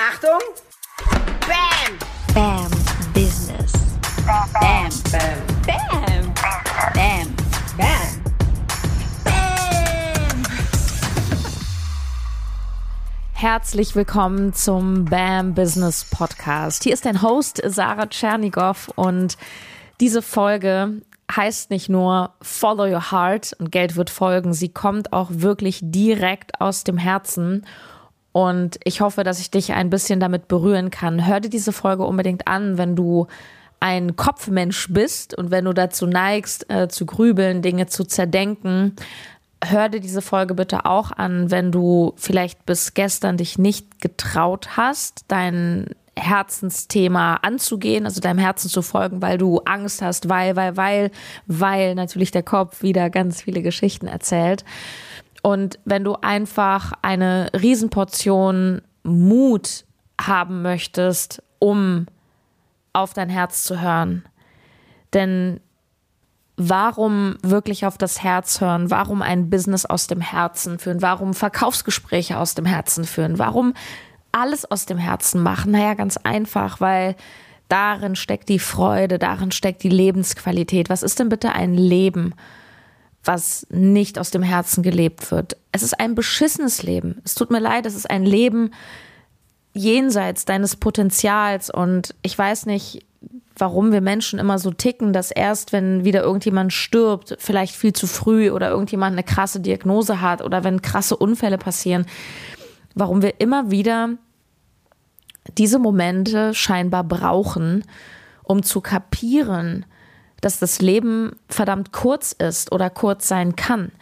Achtung! Bam! Bam Business. Bam! Bam! Bam. Bam. Bam! Bam! Herzlich willkommen zum BAM Business Podcast. Hier ist dein Host Sarah Tschernigow und diese Folge heißt nicht nur Follow Your Heart und Geld wird folgen, sie kommt auch wirklich direkt aus dem Herzen. Und ich hoffe, dass ich dich ein bisschen damit berühren kann. Hör dir diese Folge unbedingt an, wenn du ein Kopfmensch bist und wenn du dazu neigst, äh, zu grübeln, Dinge zu zerdenken. Hör dir diese Folge bitte auch an, wenn du vielleicht bis gestern dich nicht getraut hast, dein Herzensthema anzugehen, also deinem Herzen zu folgen, weil du Angst hast, weil, weil, weil, weil natürlich der Kopf wieder ganz viele Geschichten erzählt. Und wenn du einfach eine Riesenportion Mut haben möchtest, um auf dein Herz zu hören. Denn warum wirklich auf das Herz hören? Warum ein Business aus dem Herzen führen? Warum Verkaufsgespräche aus dem Herzen führen? Warum alles aus dem Herzen machen? Naja, ganz einfach, weil darin steckt die Freude, darin steckt die Lebensqualität. Was ist denn bitte ein Leben, was nicht aus dem Herzen gelebt wird? Es ist ein beschissenes Leben. Es tut mir leid, es ist ein Leben jenseits deines Potenzials und ich weiß nicht, warum wir Menschen immer so ticken, dass erst wenn wieder irgendjemand stirbt, vielleicht viel zu früh oder irgendjemand eine krasse Diagnose hat oder wenn krasse Unfälle passieren, warum wir immer wieder diese Momente scheinbar brauchen, um zu kapieren, dass das Leben verdammt kurz ist oder kurz sein kann.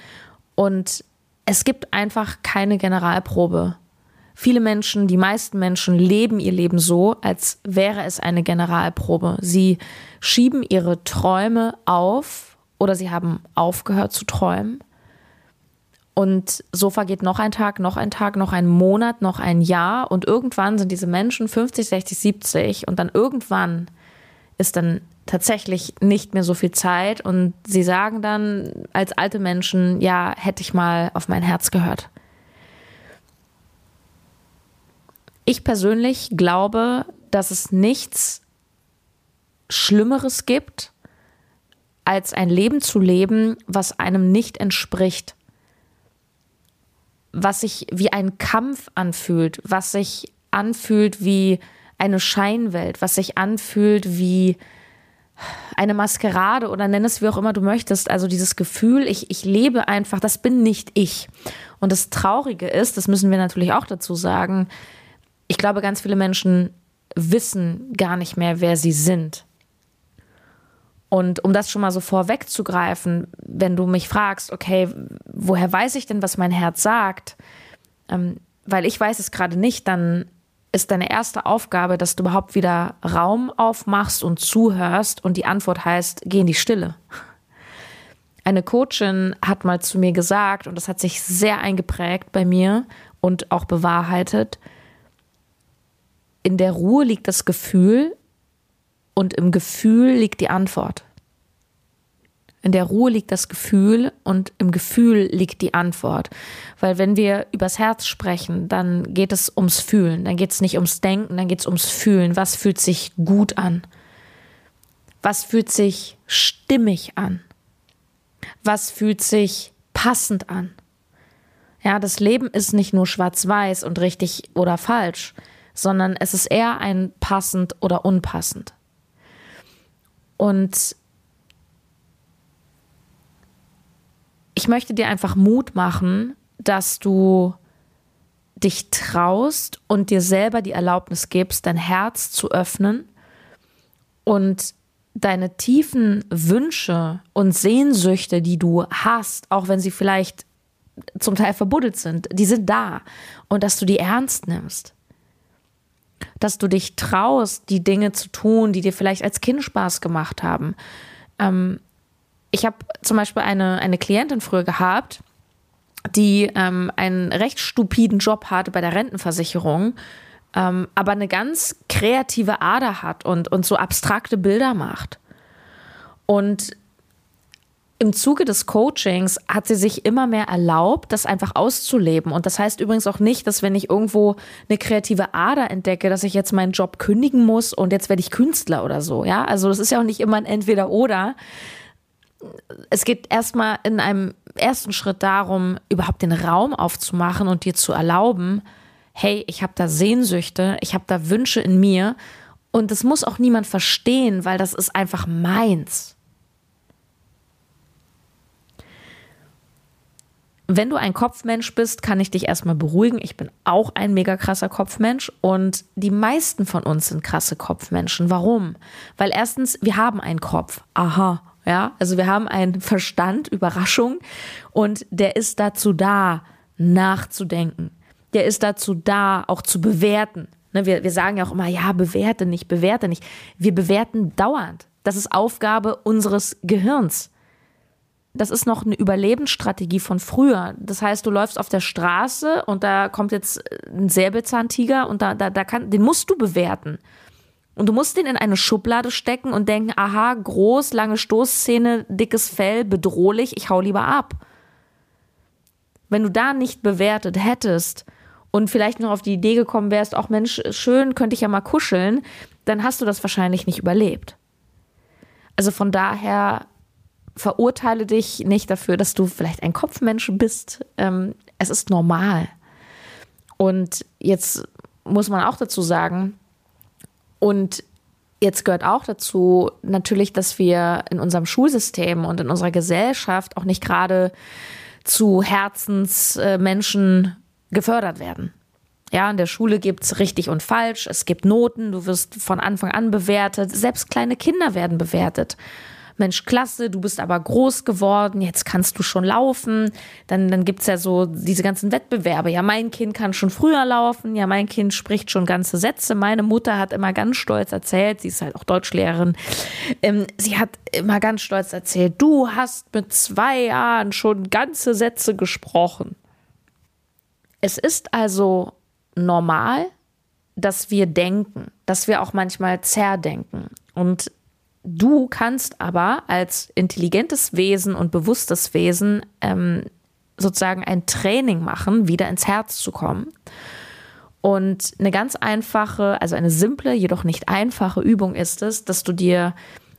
Und es gibt einfach keine Generalprobe. Viele Menschen, die meisten Menschen leben ihr Leben so, als wäre es eine Generalprobe. Sie schieben ihre Träume auf oder sie haben aufgehört zu träumen. Und so vergeht noch ein Tag, noch ein Tag, noch ein Monat, noch ein Jahr. Und irgendwann sind diese Menschen 50, 60, 70. Und dann irgendwann ist dann tatsächlich nicht mehr so viel Zeit. Und sie sagen dann als alte Menschen, ja, hätte ich mal auf mein Herz gehört. Ich persönlich glaube, dass es nichts Schlimmeres gibt, als ein Leben zu leben, was einem nicht entspricht, was sich wie ein Kampf anfühlt, was sich anfühlt wie eine Scheinwelt, was sich anfühlt wie eine Maskerade oder nenn es wie auch immer du möchtest. Also dieses Gefühl, ich, ich lebe einfach, das bin nicht ich. Und das Traurige ist, das müssen wir natürlich auch dazu sagen, ich glaube, ganz viele Menschen wissen gar nicht mehr, wer sie sind. Und um das schon mal so vorwegzugreifen, wenn du mich fragst, okay, woher weiß ich denn, was mein Herz sagt? Ähm, weil ich weiß es gerade nicht, dann ist deine erste Aufgabe, dass du überhaupt wieder Raum aufmachst und zuhörst und die Antwort heißt, geh in die Stille. Eine Coachin hat mal zu mir gesagt, und das hat sich sehr eingeprägt bei mir und auch bewahrheitet, in der Ruhe liegt das Gefühl und im Gefühl liegt die Antwort. In der Ruhe liegt das Gefühl und im Gefühl liegt die Antwort. Weil wenn wir übers Herz sprechen, dann geht es ums Fühlen, dann geht es nicht ums Denken, dann geht es ums Fühlen. Was fühlt sich gut an? Was fühlt sich stimmig an? Was fühlt sich passend an? Ja, das Leben ist nicht nur schwarz-weiß und richtig oder falsch sondern es ist eher ein passend oder unpassend. Und ich möchte dir einfach Mut machen, dass du dich traust und dir selber die Erlaubnis gibst, dein Herz zu öffnen und deine tiefen Wünsche und Sehnsüchte, die du hast, auch wenn sie vielleicht zum Teil verbuddelt sind, die sind da und dass du die ernst nimmst dass du dich traust, die Dinge zu tun, die dir vielleicht als Kind Spaß gemacht haben. Ähm, ich habe zum Beispiel eine, eine Klientin früher gehabt, die ähm, einen recht stupiden Job hatte bei der Rentenversicherung, ähm, aber eine ganz kreative Ader hat und, und so abstrakte Bilder macht. Und im Zuge des Coachings hat sie sich immer mehr erlaubt, das einfach auszuleben. Und das heißt übrigens auch nicht, dass wenn ich irgendwo eine kreative Ader entdecke, dass ich jetzt meinen Job kündigen muss und jetzt werde ich Künstler oder so. Ja, also das ist ja auch nicht immer ein Entweder-Oder. Es geht erstmal in einem ersten Schritt darum, überhaupt den Raum aufzumachen und dir zu erlauben, hey, ich habe da Sehnsüchte, ich habe da Wünsche in mir und das muss auch niemand verstehen, weil das ist einfach meins. Wenn du ein Kopfmensch bist, kann ich dich erstmal beruhigen. Ich bin auch ein mega krasser Kopfmensch und die meisten von uns sind krasse Kopfmenschen. Warum? Weil erstens, wir haben einen Kopf. Aha. Ja, also wir haben einen Verstand, Überraschung, und der ist dazu da, nachzudenken. Der ist dazu da, auch zu bewerten. Ne, wir, wir sagen ja auch immer, ja, bewerte nicht, bewerte nicht. Wir bewerten dauernd. Das ist Aufgabe unseres Gehirns das ist noch eine Überlebensstrategie von früher. Das heißt, du läufst auf der Straße und da kommt jetzt ein Säbelzahntiger und da, da, da kann, den musst du bewerten. Und du musst den in eine Schublade stecken und denken, aha, groß, lange Stoßzähne, dickes Fell, bedrohlich, ich hau lieber ab. Wenn du da nicht bewertet hättest und vielleicht noch auf die Idee gekommen wärst, auch Mensch, schön, könnte ich ja mal kuscheln, dann hast du das wahrscheinlich nicht überlebt. Also von daher verurteile dich nicht dafür, dass du vielleicht ein Kopfmensch bist. Ähm, es ist normal. Und jetzt muss man auch dazu sagen, und jetzt gehört auch dazu natürlich, dass wir in unserem Schulsystem und in unserer Gesellschaft auch nicht gerade zu Herzensmenschen gefördert werden. Ja, in der Schule gibt es richtig und falsch, es gibt Noten, du wirst von Anfang an bewertet, selbst kleine Kinder werden bewertet. Mensch, klasse, du bist aber groß geworden, jetzt kannst du schon laufen. Dann, dann gibt's ja so diese ganzen Wettbewerbe. Ja, mein Kind kann schon früher laufen, ja, mein Kind spricht schon ganze Sätze. Meine Mutter hat immer ganz stolz erzählt, sie ist halt auch Deutschlehrerin, ähm, sie hat immer ganz stolz erzählt, du hast mit zwei Jahren schon ganze Sätze gesprochen. Es ist also normal, dass wir denken, dass wir auch manchmal zerdenken. Und Du kannst aber als intelligentes Wesen und bewusstes Wesen ähm, sozusagen ein Training machen, wieder ins Herz zu kommen. Und eine ganz einfache, also eine simple, jedoch nicht einfache Übung ist es, dass du dir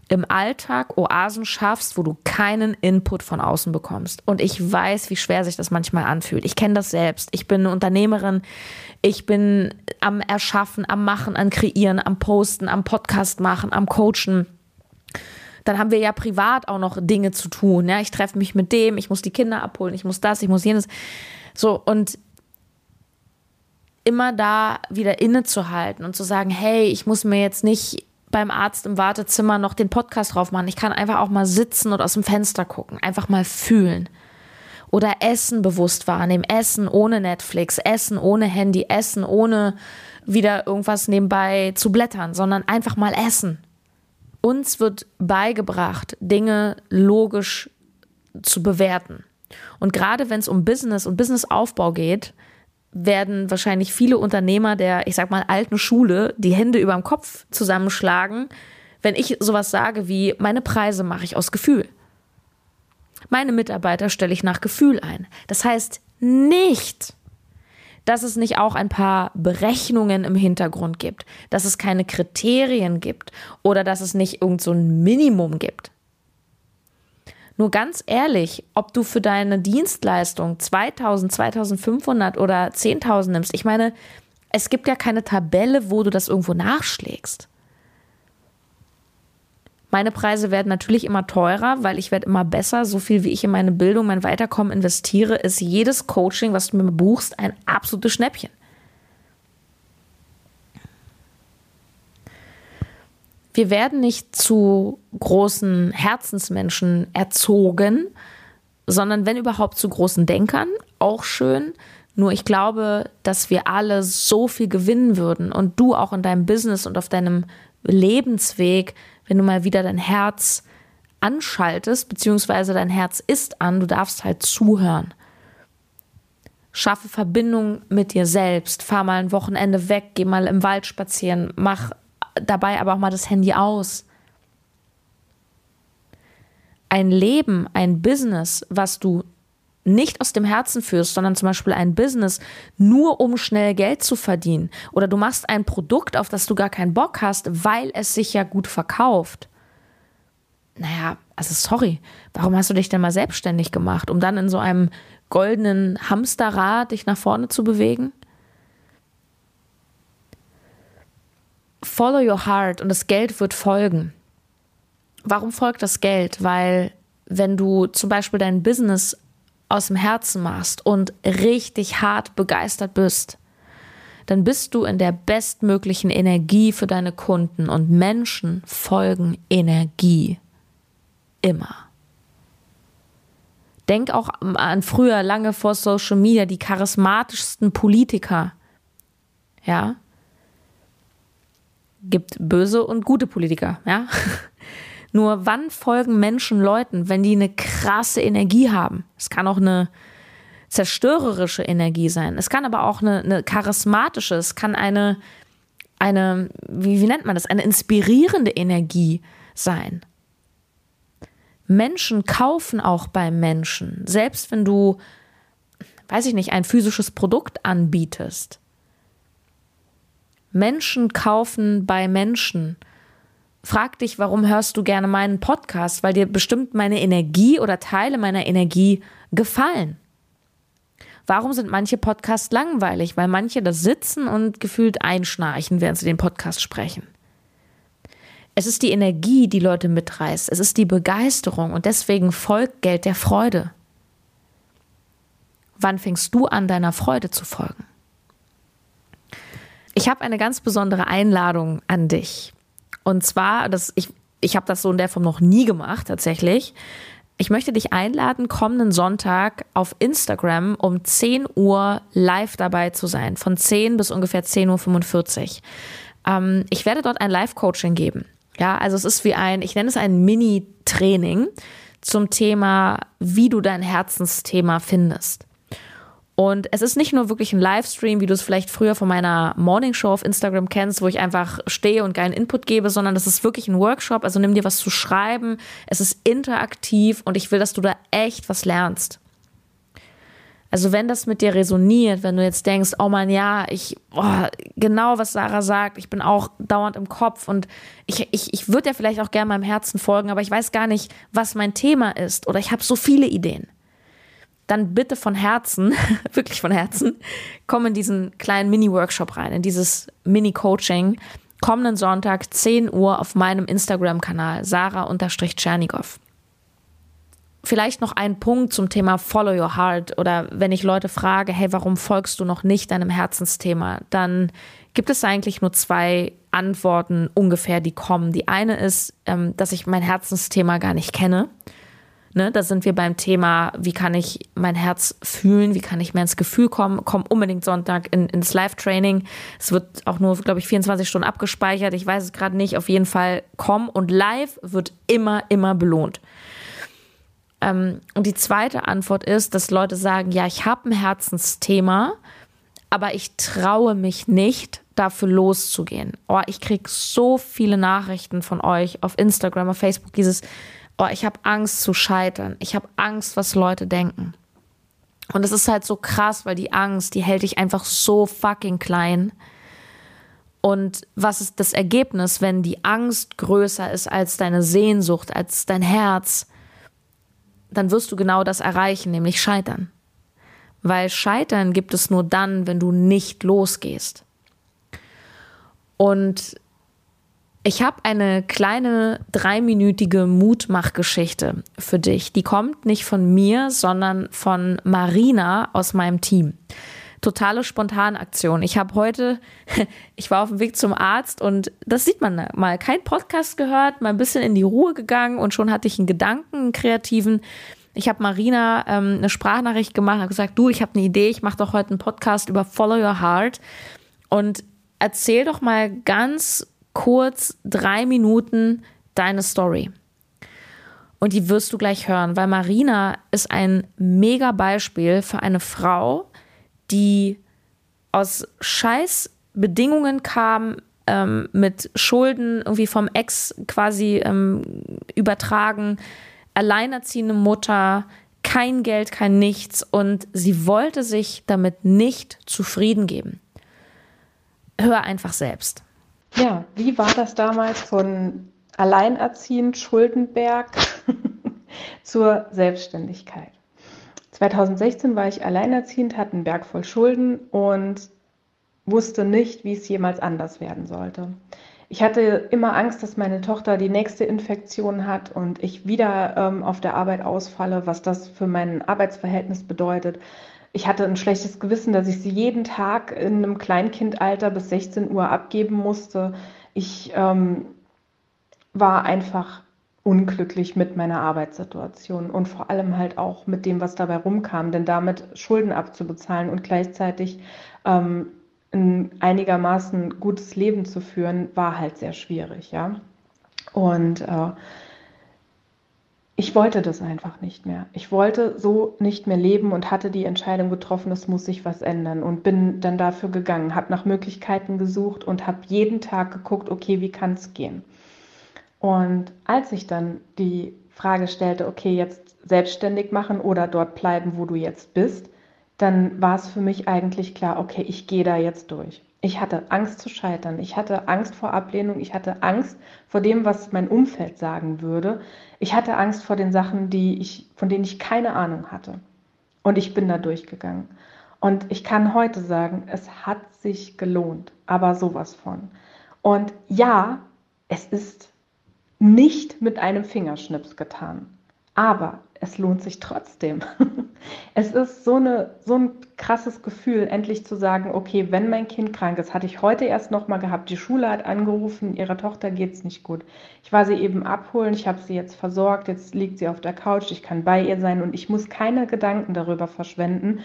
im Alltag Oasen schaffst, wo du keinen Input von außen bekommst. Und ich weiß, wie schwer sich das manchmal anfühlt. Ich kenne das selbst. Ich bin eine Unternehmerin. Ich bin am Erschaffen, am Machen, am Kreieren, am Posten, am Podcast machen, am Coachen dann haben wir ja privat auch noch Dinge zu tun. Ja, ich treffe mich mit dem, ich muss die Kinder abholen, ich muss das, ich muss jenes. So, und immer da wieder innezuhalten und zu sagen, hey, ich muss mir jetzt nicht beim Arzt im Wartezimmer noch den Podcast drauf machen. Ich kann einfach auch mal sitzen und aus dem Fenster gucken, einfach mal fühlen. Oder Essen bewusst wahrnehmen, Essen ohne Netflix, Essen ohne Handy, Essen ohne wieder irgendwas nebenbei zu blättern, sondern einfach mal essen. Uns wird beigebracht, Dinge logisch zu bewerten. Und gerade wenn es um Business und Businessaufbau geht, werden wahrscheinlich viele Unternehmer der, ich sag mal, alten Schule die Hände über dem Kopf zusammenschlagen, wenn ich sowas sage wie, meine Preise mache ich aus Gefühl. Meine Mitarbeiter stelle ich nach Gefühl ein. Das heißt nicht, dass es nicht auch ein paar Berechnungen im Hintergrund gibt, dass es keine Kriterien gibt oder dass es nicht irgend so ein Minimum gibt. Nur ganz ehrlich, ob du für deine Dienstleistung 2000, 2500 oder 10.000 nimmst, ich meine, es gibt ja keine Tabelle, wo du das irgendwo nachschlägst. Meine Preise werden natürlich immer teurer, weil ich werde immer besser. So viel wie ich in meine Bildung, mein Weiterkommen investiere, ist jedes Coaching, was du mir buchst, ein absolutes Schnäppchen. Wir werden nicht zu großen Herzensmenschen erzogen, sondern wenn überhaupt zu großen Denkern, auch schön. Nur ich glaube, dass wir alle so viel gewinnen würden und du auch in deinem Business und auf deinem Lebensweg wenn du mal wieder dein Herz anschaltest, beziehungsweise dein Herz ist an, du darfst halt zuhören. Schaffe Verbindung mit dir selbst, fahr mal ein Wochenende weg, geh mal im Wald spazieren, mach dabei aber auch mal das Handy aus. ein Leben, ein Business, was du nicht aus dem Herzen führst, sondern zum Beispiel ein Business nur um schnell Geld zu verdienen oder du machst ein Produkt, auf das du gar keinen Bock hast, weil es sich ja gut verkauft. Naja, also sorry, warum hast du dich denn mal selbstständig gemacht, um dann in so einem goldenen Hamsterrad dich nach vorne zu bewegen? Follow your heart und das Geld wird folgen. Warum folgt das Geld? Weil wenn du zum Beispiel dein Business aus dem Herzen machst und richtig hart begeistert bist, dann bist du in der bestmöglichen Energie für deine Kunden und Menschen folgen Energie. Immer. Denk auch an früher, lange vor Social Media, die charismatischsten Politiker. Ja. Gibt böse und gute Politiker, ja. Nur wann folgen Menschen Leuten, wenn die eine krasse Energie haben? Es kann auch eine zerstörerische Energie sein. Es kann aber auch eine, eine charismatische, es kann eine, eine wie, wie nennt man das, eine inspirierende Energie sein. Menschen kaufen auch beim Menschen, selbst wenn du, weiß ich nicht, ein physisches Produkt anbietest. Menschen kaufen bei Menschen. Frag dich, warum hörst du gerne meinen Podcast? Weil dir bestimmt meine Energie oder Teile meiner Energie gefallen. Warum sind manche Podcasts langweilig? Weil manche da sitzen und gefühlt einschnarchen, während sie den Podcast sprechen. Es ist die Energie, die Leute mitreißt. Es ist die Begeisterung und deswegen folgt Geld der Freude. Wann fängst du an, deiner Freude zu folgen? Ich habe eine ganz besondere Einladung an dich. Und zwar, das, ich, ich habe das so in der Form noch nie gemacht, tatsächlich. Ich möchte dich einladen, kommenden Sonntag auf Instagram um 10 Uhr live dabei zu sein, von 10 bis ungefähr 10.45 Uhr. Ähm, ich werde dort ein Live-Coaching geben. Ja, also es ist wie ein, ich nenne es ein Mini-Training zum Thema, wie du dein Herzensthema findest. Und es ist nicht nur wirklich ein Livestream, wie du es vielleicht früher von meiner Morning Show auf Instagram kennst, wo ich einfach stehe und geilen Input gebe, sondern das ist wirklich ein Workshop. Also nimm dir was zu schreiben. Es ist interaktiv und ich will, dass du da echt was lernst. Also wenn das mit dir resoniert, wenn du jetzt denkst, oh man, ja, ich, oh, genau was Sarah sagt, ich bin auch dauernd im Kopf und ich, ich, ich würde ja vielleicht auch gerne meinem Herzen folgen, aber ich weiß gar nicht, was mein Thema ist oder ich habe so viele Ideen dann bitte von Herzen, wirklich von Herzen, komm in diesen kleinen Mini-Workshop rein, in dieses Mini-Coaching. Kommenden Sonntag, 10 Uhr auf meinem Instagram-Kanal, Sarah-Tschernigow. Vielleicht noch ein Punkt zum Thema Follow Your Heart oder wenn ich Leute frage, hey, warum folgst du noch nicht deinem Herzensthema, dann gibt es eigentlich nur zwei Antworten ungefähr, die kommen. Die eine ist, ähm, dass ich mein Herzensthema gar nicht kenne Ne, da sind wir beim Thema, wie kann ich mein Herz fühlen, wie kann ich mehr ins Gefühl kommen. Komm unbedingt Sonntag in, ins Live-Training. Es wird auch nur, glaube ich, 24 Stunden abgespeichert. Ich weiß es gerade nicht. Auf jeden Fall komm und live wird immer, immer belohnt. Ähm, und die zweite Antwort ist, dass Leute sagen, ja, ich habe ein Herzensthema, aber ich traue mich nicht, dafür loszugehen. Oh, ich kriege so viele Nachrichten von euch auf Instagram, auf Facebook, dieses, oh, ich habe Angst zu scheitern. Ich habe Angst, was Leute denken. Und es ist halt so krass, weil die Angst, die hält dich einfach so fucking klein. Und was ist das Ergebnis, wenn die Angst größer ist als deine Sehnsucht, als dein Herz? Dann wirst du genau das erreichen, nämlich scheitern. Weil scheitern gibt es nur dann, wenn du nicht losgehst. Und ich habe eine kleine dreiminütige Mutmachgeschichte für dich. Die kommt nicht von mir, sondern von Marina aus meinem Team. Totale Spontanaktion. Ich habe heute, ich war auf dem Weg zum Arzt und das sieht man mal, kein Podcast gehört, mal ein bisschen in die Ruhe gegangen und schon hatte ich einen Gedanken, einen kreativen. Ich habe Marina ähm, eine Sprachnachricht gemacht, habe gesagt, du, ich habe eine Idee, ich mache doch heute einen Podcast über Follow Your Heart und erzähl doch mal ganz kurz drei Minuten deine Story. Und die wirst du gleich hören, weil Marina ist ein mega Beispiel für eine Frau, die aus scheiß Bedingungen kam, ähm, mit Schulden irgendwie vom Ex quasi ähm, übertragen, alleinerziehende Mutter, kein Geld, kein Nichts und sie wollte sich damit nicht zufrieden geben. Hör einfach selbst. Ja, wie war das damals von alleinerziehend Schuldenberg zur Selbstständigkeit? 2016 war ich alleinerziehend, hatte einen Berg voll Schulden und wusste nicht, wie es jemals anders werden sollte. Ich hatte immer Angst, dass meine Tochter die nächste Infektion hat und ich wieder ähm, auf der Arbeit ausfalle, was das für mein Arbeitsverhältnis bedeutet. Ich hatte ein schlechtes Gewissen, dass ich sie jeden Tag in einem Kleinkindalter bis 16 Uhr abgeben musste. Ich ähm, war einfach unglücklich mit meiner Arbeitssituation und vor allem halt auch mit dem, was dabei rumkam. Denn damit Schulden abzubezahlen und gleichzeitig ähm, ein einigermaßen gutes Leben zu führen, war halt sehr schwierig, ja. Und äh, ich wollte das einfach nicht mehr. Ich wollte so nicht mehr leben und hatte die Entscheidung getroffen, es muss sich was ändern und bin dann dafür gegangen, habe nach Möglichkeiten gesucht und habe jeden Tag geguckt, okay, wie kann es gehen? Und als ich dann die Frage stellte, okay, jetzt selbstständig machen oder dort bleiben, wo du jetzt bist, dann war es für mich eigentlich klar, okay, ich gehe da jetzt durch. Ich hatte Angst zu scheitern, ich hatte Angst vor Ablehnung, ich hatte Angst vor dem, was mein Umfeld sagen würde. Ich hatte Angst vor den Sachen, die ich, von denen ich keine Ahnung hatte. Und ich bin da durchgegangen. Und ich kann heute sagen, es hat sich gelohnt, aber sowas von. Und ja, es ist nicht mit einem Fingerschnips getan. Aber es lohnt sich trotzdem. Es ist so, eine, so ein krasses Gefühl, endlich zu sagen, okay, wenn mein Kind krank ist, hatte ich heute erst nochmal gehabt, die Schule hat angerufen, ihrer Tochter geht es nicht gut. Ich war sie eben abholen, ich habe sie jetzt versorgt, jetzt liegt sie auf der Couch, ich kann bei ihr sein und ich muss keine Gedanken darüber verschwenden,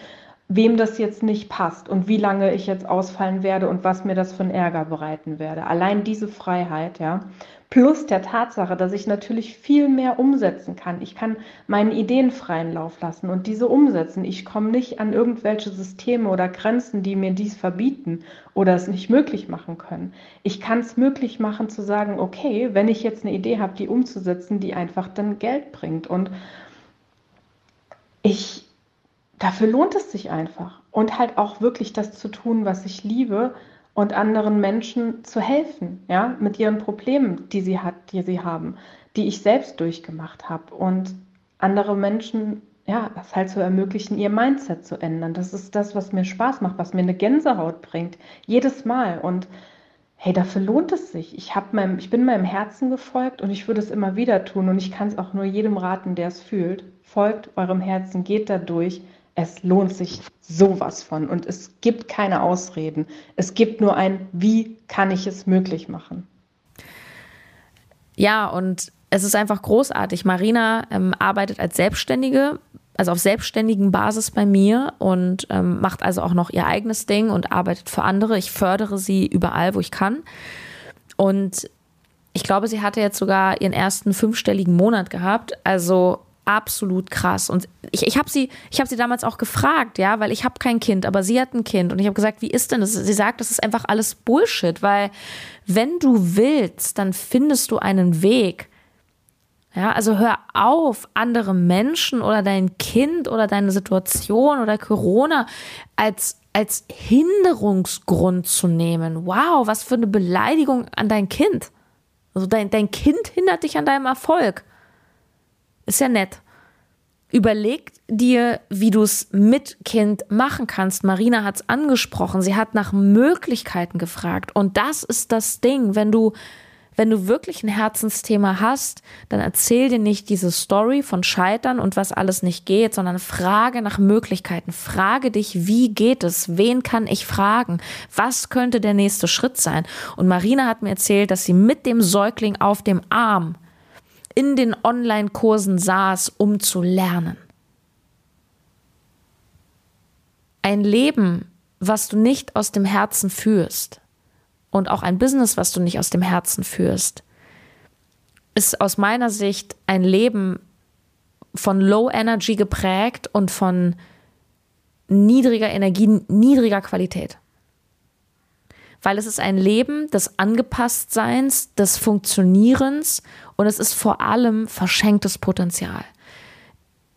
wem das jetzt nicht passt und wie lange ich jetzt ausfallen werde und was mir das für einen Ärger bereiten werde. Allein diese Freiheit, ja, plus der Tatsache, dass ich natürlich viel mehr umsetzen kann. Ich kann meinen Ideen freien Lauf lassen und diese umsetzen. Ich komme nicht an irgendwelche Systeme oder Grenzen, die mir dies verbieten oder es nicht möglich machen können. Ich kann es möglich machen zu sagen, okay, wenn ich jetzt eine Idee habe, die umzusetzen, die einfach dann Geld bringt und ich dafür lohnt es sich einfach und halt auch wirklich das zu tun, was ich liebe und anderen Menschen zu helfen, ja, mit ihren Problemen, die sie hat, die sie haben, die ich selbst durchgemacht habe und andere Menschen, ja, das halt zu ermöglichen, ihr Mindset zu ändern. Das ist das, was mir Spaß macht, was mir eine Gänsehaut bringt, jedes Mal und hey, dafür lohnt es sich. Ich, meinem, ich bin meinem Herzen gefolgt und ich würde es immer wieder tun und ich kann es auch nur jedem raten, der es fühlt. Folgt eurem Herzen, geht da durch, es lohnt sich sowas von und es gibt keine Ausreden. Es gibt nur ein, wie kann ich es möglich machen? Ja, und es ist einfach großartig. Marina ähm, arbeitet als Selbstständige, also auf selbstständigen Basis bei mir und ähm, macht also auch noch ihr eigenes Ding und arbeitet für andere. Ich fördere sie überall, wo ich kann. Und ich glaube, sie hatte jetzt sogar ihren ersten fünfstelligen Monat gehabt. Also absolut krass. Und ich, ich habe sie, habe sie damals auch gefragt, ja, weil ich habe kein Kind, aber sie hat ein Kind. Und ich habe gesagt, wie ist denn das? Sie sagt, das ist einfach alles Bullshit, weil wenn du willst, dann findest du einen Weg. Ja, also hör auf, andere Menschen oder dein Kind oder deine Situation oder Corona als, als Hinderungsgrund zu nehmen. Wow, was für eine Beleidigung an dein Kind. Also dein, dein Kind hindert dich an deinem Erfolg. Ist ja nett. Überleg dir, wie du es mit Kind machen kannst. Marina hat es angesprochen. Sie hat nach Möglichkeiten gefragt. Und das ist das Ding. Wenn du, wenn du wirklich ein Herzensthema hast, dann erzähl dir nicht diese Story von Scheitern und was alles nicht geht, sondern frage nach Möglichkeiten. Frage dich, wie geht es? Wen kann ich fragen? Was könnte der nächste Schritt sein? Und Marina hat mir erzählt, dass sie mit dem Säugling auf dem Arm in den Online-Kursen saß, um zu lernen. Ein Leben, was du nicht aus dem Herzen führst und auch ein Business, was du nicht aus dem Herzen führst, ist aus meiner Sicht ein Leben von Low Energy geprägt und von niedriger Energie, niedriger Qualität. Weil es ist ein Leben des Angepasstseins, des Funktionierens und es ist vor allem verschenktes Potenzial.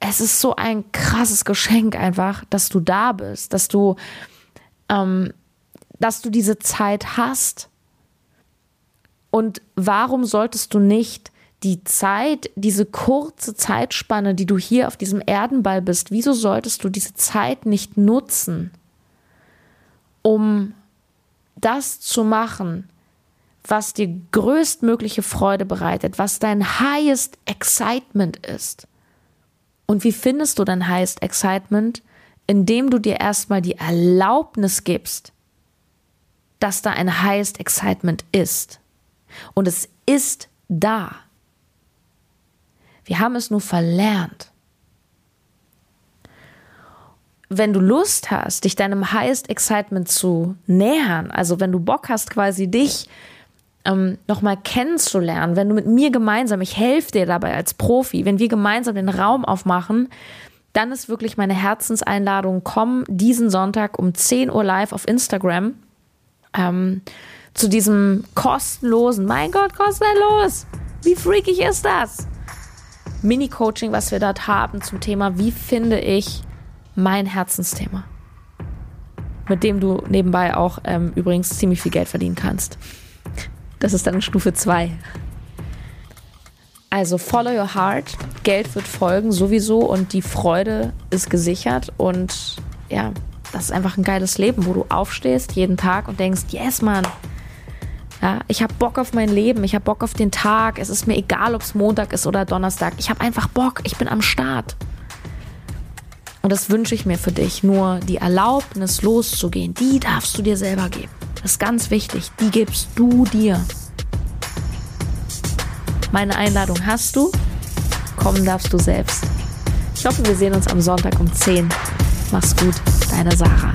Es ist so ein krasses Geschenk einfach, dass du da bist, dass du, ähm, dass du diese Zeit hast. Und warum solltest du nicht die Zeit, diese kurze Zeitspanne, die du hier auf diesem Erdenball bist, wieso solltest du diese Zeit nicht nutzen, um das zu machen, was dir größtmögliche Freude bereitet, was dein highest excitement ist. Und wie findest du dein highest excitement? Indem du dir erstmal die Erlaubnis gibst, dass da ein highest excitement ist. Und es ist da. Wir haben es nur verlernt wenn du Lust hast, dich deinem Highest Excitement zu nähern, also wenn du Bock hast, quasi dich ähm, nochmal kennenzulernen, wenn du mit mir gemeinsam, ich helfe dir dabei als Profi, wenn wir gemeinsam den Raum aufmachen, dann ist wirklich meine Herzenseinladung, komm diesen Sonntag um 10 Uhr live auf Instagram ähm, zu diesem kostenlosen, mein Gott, kostenlos, wie freakig ist das? Mini-Coaching, was wir dort haben zum Thema, wie finde ich mein Herzensthema. Mit dem du nebenbei auch ähm, übrigens ziemlich viel Geld verdienen kannst. Das ist dann Stufe 2. Also follow your heart, Geld wird folgen sowieso und die Freude ist gesichert und ja, das ist einfach ein geiles Leben, wo du aufstehst jeden Tag und denkst, yes Mann, ja, ich habe Bock auf mein Leben, ich habe Bock auf den Tag, es ist mir egal, ob es Montag ist oder Donnerstag, ich habe einfach Bock, ich bin am Start. Und das wünsche ich mir für dich. Nur die Erlaubnis loszugehen, die darfst du dir selber geben. Das ist ganz wichtig. Die gibst du dir. Meine Einladung hast du. Kommen darfst du selbst. Ich hoffe, wir sehen uns am Sonntag um 10. Mach's gut, deine Sarah.